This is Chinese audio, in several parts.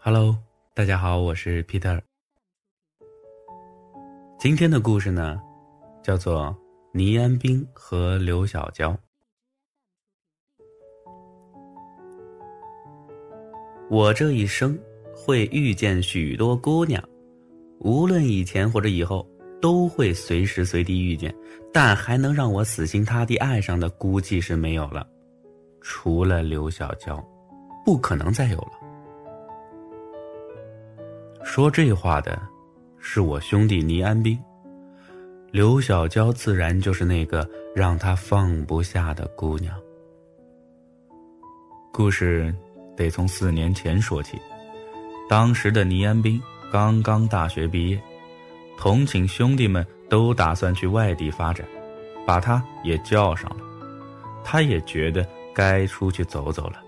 Hello，大家好，我是 Peter。今天的故事呢，叫做倪安冰和刘小娇。我这一生会遇见许多姑娘，无论以前或者以后，都会随时随地遇见，但还能让我死心塌地爱上的，估计是没有了。除了刘小娇，不可能再有了。说这话的，是我兄弟倪安斌。刘小娇自然就是那个让他放不下的姑娘。故事得从四年前说起，当时的倪安斌刚刚大学毕业，同寝兄弟们都打算去外地发展，把他也叫上了。他也觉得该出去走走了。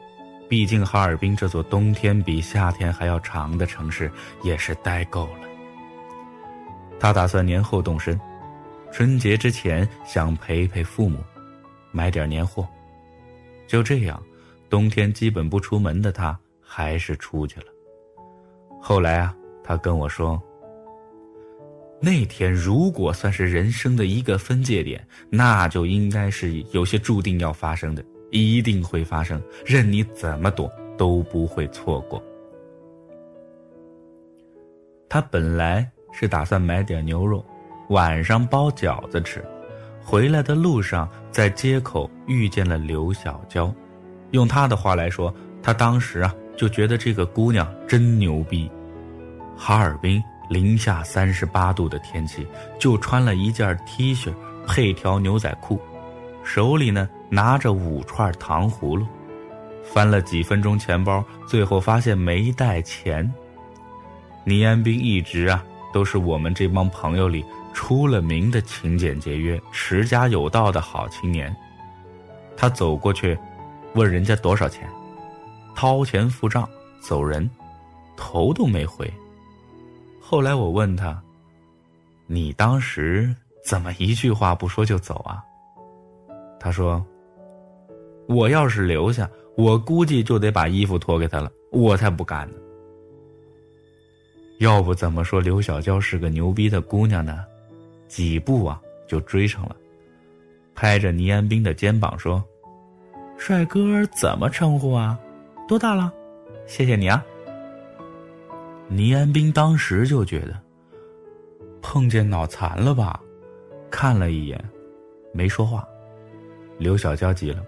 毕竟哈尔滨这座冬天比夏天还要长的城市也是待够了。他打算年后动身，春节之前想陪陪父母，买点年货。就这样，冬天基本不出门的他还是出去了。后来啊，他跟我说，那天如果算是人生的一个分界点，那就应该是有些注定要发生的。一定会发生，任你怎么躲都不会错过。他本来是打算买点牛肉，晚上包饺子吃。回来的路上，在街口遇见了刘小娇。用他的话来说，他当时啊就觉得这个姑娘真牛逼。哈尔滨零下三十八度的天气，就穿了一件 T 恤配条牛仔裤，手里呢。拿着五串糖葫芦，翻了几分钟钱包，最后发现没带钱。倪安斌一直啊都是我们这帮朋友里出了名的勤俭节约、持家有道的好青年。他走过去，问人家多少钱，掏钱付账走人，头都没回。后来我问他：“你当时怎么一句话不说就走啊？”他说。我要是留下，我估计就得把衣服脱给他了，我才不干呢。要不怎么说刘小娇是个牛逼的姑娘呢？几步啊就追上了，拍着倪安斌的肩膀说：“帅哥怎么称呼啊？多大了？谢谢你啊。”倪安斌当时就觉得碰见脑残了吧，看了一眼，没说话。刘小娇急了。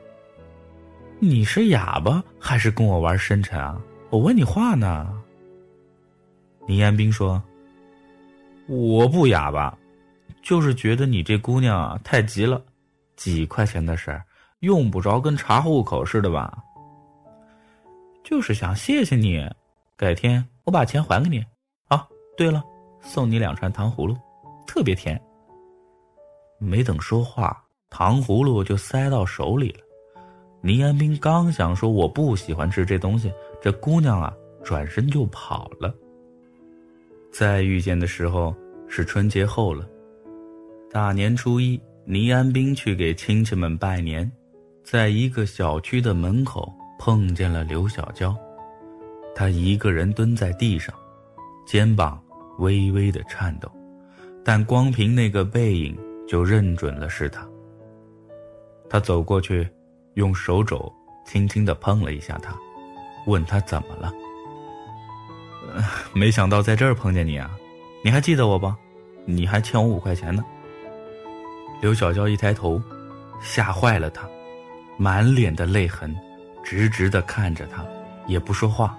你是哑巴还是跟我玩深沉啊？我问你话呢。倪彦斌说：“我不哑巴，就是觉得你这姑娘啊太急了，几块钱的事儿用不着跟查户口似的吧？就是想谢谢你，改天我把钱还给你。啊，对了，送你两串糖葫芦，特别甜。”没等说话，糖葫芦就塞到手里了。倪安斌刚想说我不喜欢吃这东西，这姑娘啊转身就跑了。再遇见的时候是春节后了，大年初一，倪安斌去给亲戚们拜年，在一个小区的门口碰见了刘小娇，她一个人蹲在地上，肩膀微微的颤抖，但光凭那个背影就认准了是她。他走过去。用手肘轻轻的碰了一下他，问他怎么了。没想到在这儿碰见你啊！你还记得我不？你还欠我五块钱呢。刘小娇一抬头，吓坏了他，满脸的泪痕，直直的看着他，也不说话。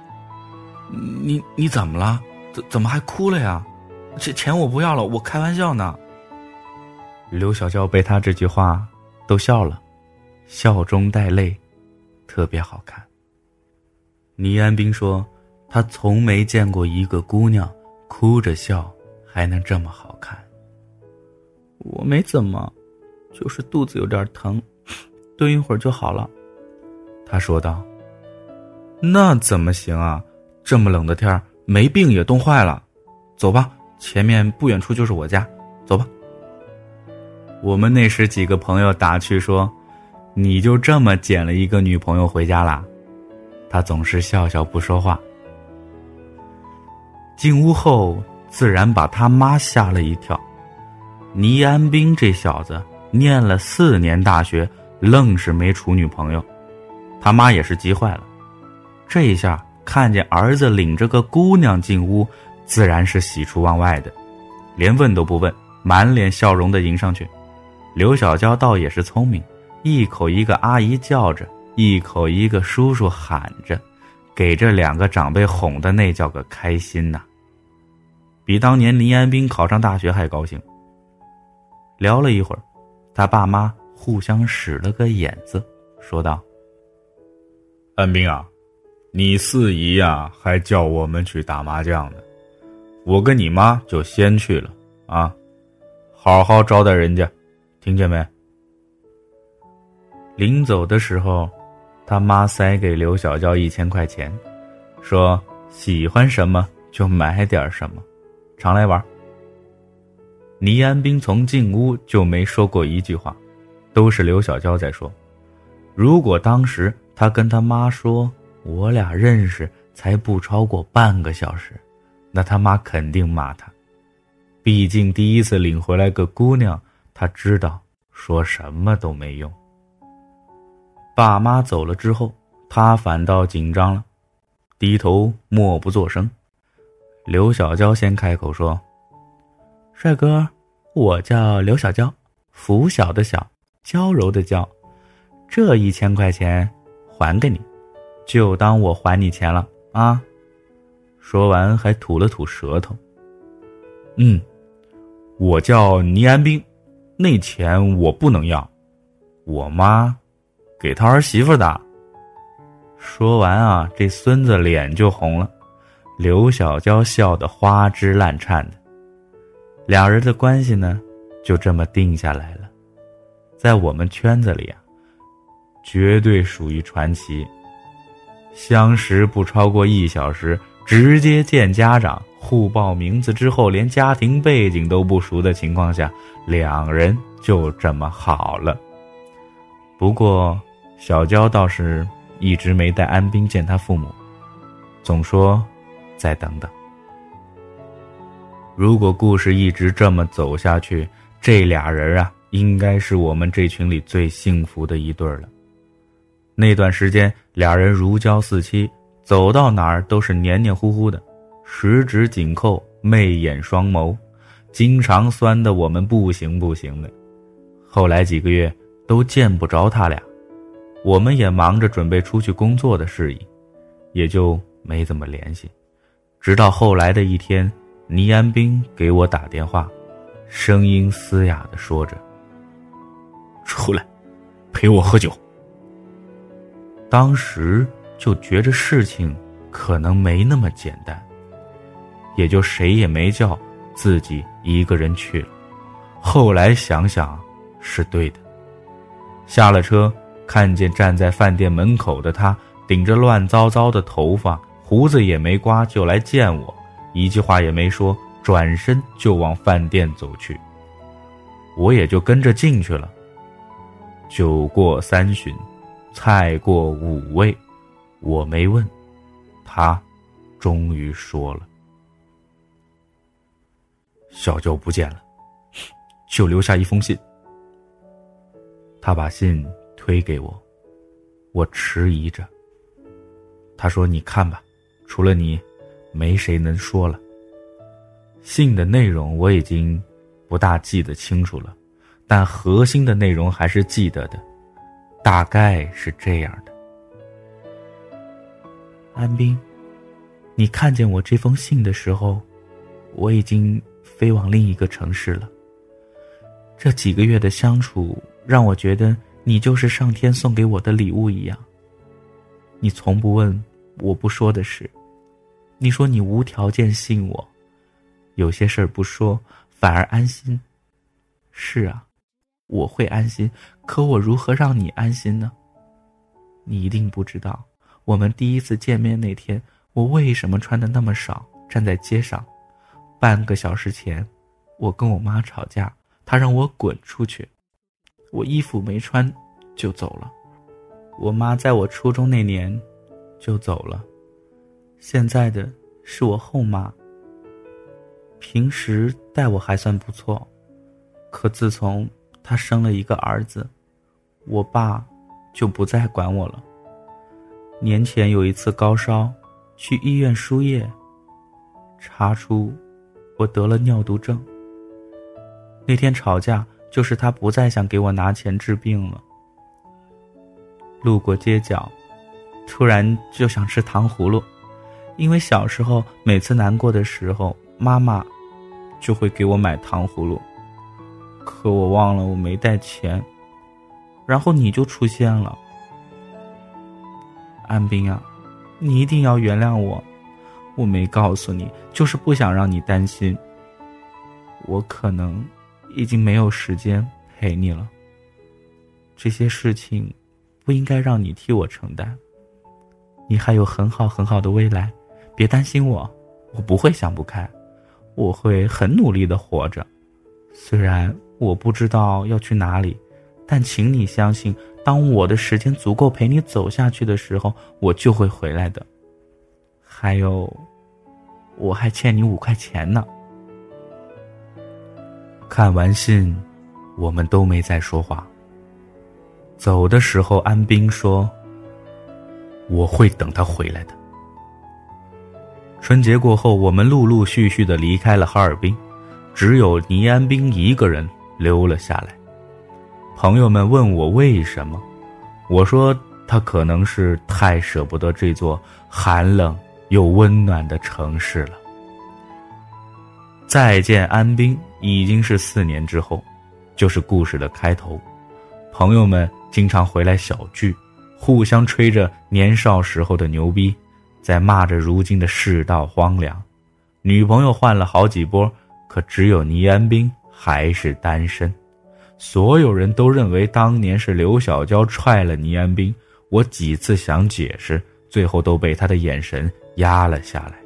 你你怎么了？怎怎么还哭了呀？这钱我不要了，我开玩笑呢。刘小娇被他这句话逗笑了。笑中带泪，特别好看。倪安冰说：“他从没见过一个姑娘哭着笑还能这么好看。”我没怎么，就是肚子有点疼，蹲一会儿就好了。他说道：“那怎么行啊？这么冷的天儿，没病也冻坏了。走吧，前面不远处就是我家，走吧。”我们那时几个朋友打趣说。你就这么捡了一个女朋友回家啦？他总是笑笑不说话。进屋后，自然把他妈吓了一跳。倪安兵这小子念了四年大学，愣是没处女朋友，他妈也是急坏了。这一下看见儿子领着个姑娘进屋，自然是喜出望外的，连问都不问，满脸笑容的迎上去。刘小娇倒也是聪明，一口一个阿姨叫着，一口一个叔叔喊着，给这两个长辈哄的那叫个开心呐！比当年林安斌考上大学还高兴。聊了一会儿，他爸妈互相使了个眼子，说道：“安斌啊，你四姨呀还叫我们去打麻将呢，我跟你妈就先去了啊，好好招待人家。”听见没？临走的时候，他妈塞给刘小娇一千块钱，说：“喜欢什么就买点什么，常来玩。”倪安兵从进屋就没说过一句话，都是刘小娇在说。如果当时他跟他妈说我俩认识才不超过半个小时，那他妈肯定骂他，毕竟第一次领回来个姑娘。他知道说什么都没用。爸妈走了之后，他反倒紧张了，低头默不作声。刘小娇先开口说：“帅哥，我叫刘小娇，拂晓的晓，娇柔的娇，这一千块钱还给你，就当我还你钱了啊。”说完还吐了吐舌头。嗯，我叫倪安兵。那钱我不能要，我妈给他儿媳妇的。说完啊，这孙子脸就红了，刘小娇笑得花枝乱颤的。两人的关系呢，就这么定下来了，在我们圈子里啊，绝对属于传奇。相识不超过一小时，直接见家长。互报名字之后，连家庭背景都不熟的情况下，两人就这么好了。不过，小娇倒是一直没带安兵见他父母，总说再等等。如果故事一直这么走下去，这俩人啊，应该是我们这群里最幸福的一对了。那段时间，俩人如胶似漆，走到哪儿都是黏黏糊糊的。十指紧扣，媚眼双眸，经常酸的我们不行不行的。后来几个月都见不着他俩，我们也忙着准备出去工作的事宜，也就没怎么联系。直到后来的一天，倪安兵给我打电话，声音嘶哑的说着：“出来，陪我喝酒。”当时就觉着事情可能没那么简单。也就谁也没叫，自己一个人去了。后来想想，是对的。下了车，看见站在饭店门口的他，顶着乱糟糟的头发，胡子也没刮，就来见我，一句话也没说，转身就往饭店走去。我也就跟着进去了。酒过三巡，菜过五味，我没问，他终于说了。小舅不见了，就留下一封信。他把信推给我，我迟疑着。他说：“你看吧，除了你，没谁能说了。”信的内容我已经不大记得清楚了，但核心的内容还是记得的，大概是这样的：安斌，你看见我这封信的时候，我已经。飞往另一个城市了。这几个月的相处，让我觉得你就是上天送给我的礼物一样。你从不问我不说的事，你说你无条件信我，有些事儿不说反而安心。是啊，我会安心，可我如何让你安心呢？你一定不知道，我们第一次见面那天，我为什么穿的那么少，站在街上。半个小时前，我跟我妈吵架，她让我滚出去，我衣服没穿就走了。我妈在我初中那年就走了，现在的是我后妈，平时待我还算不错，可自从她生了一个儿子，我爸就不再管我了。年前有一次高烧，去医院输液，查出我得了尿毒症。那天吵架，就是他不再想给我拿钱治病了。路过街角，突然就想吃糖葫芦，因为小时候每次难过的时候，妈妈就会给我买糖葫芦。可我忘了我没带钱，然后你就出现了。安斌啊，你一定要原谅我，我没告诉你，就是不想让你担心。我可能已经没有时间陪你了。这些事情不应该让你替我承担。你还有很好很好的未来，别担心我，我不会想不开，我会很努力的活着。虽然我不知道要去哪里，但请你相信。当我的时间足够陪你走下去的时候，我就会回来的。还有，我还欠你五块钱呢。看完信，我们都没再说话。走的时候，安斌说：“我会等他回来的。”春节过后，我们陆陆续续的离开了哈尔滨，只有倪安斌一个人留了下来。朋友们问我为什么，我说他可能是太舍不得这座寒冷又温暖的城市了。再见，安兵，已经是四年之后，就是故事的开头。朋友们经常回来小聚，互相吹着年少时候的牛逼，在骂着如今的世道荒凉。女朋友换了好几波，可只有倪安兵还是单身。所有人都认为当年是刘小娇踹了倪安兵，我几次想解释，最后都被他的眼神压了下来。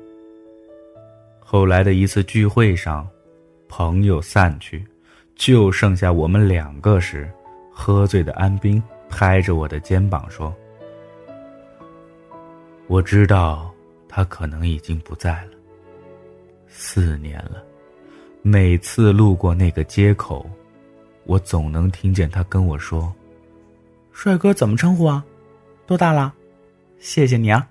后来的一次聚会上，朋友散去，就剩下我们两个时，喝醉的安兵拍着我的肩膀说：“我知道他可能已经不在了。四年了，每次路过那个街口。”我总能听见他跟我说：“帅哥怎么称呼啊？多大了？谢谢你啊。”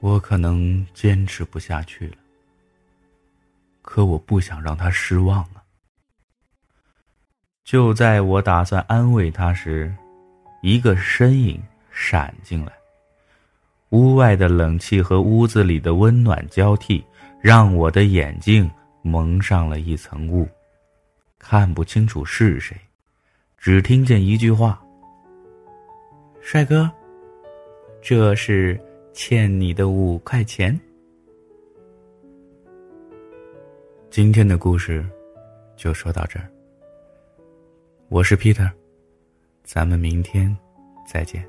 我可能坚持不下去了，可我不想让他失望啊。就在我打算安慰他时，一个身影闪进来。屋外的冷气和屋子里的温暖交替，让我的眼睛蒙上了一层雾。看不清楚是谁，只听见一句话：“帅哥，这是欠你的五块钱。”今天的故事就说到这儿。我是 Peter，咱们明天再见。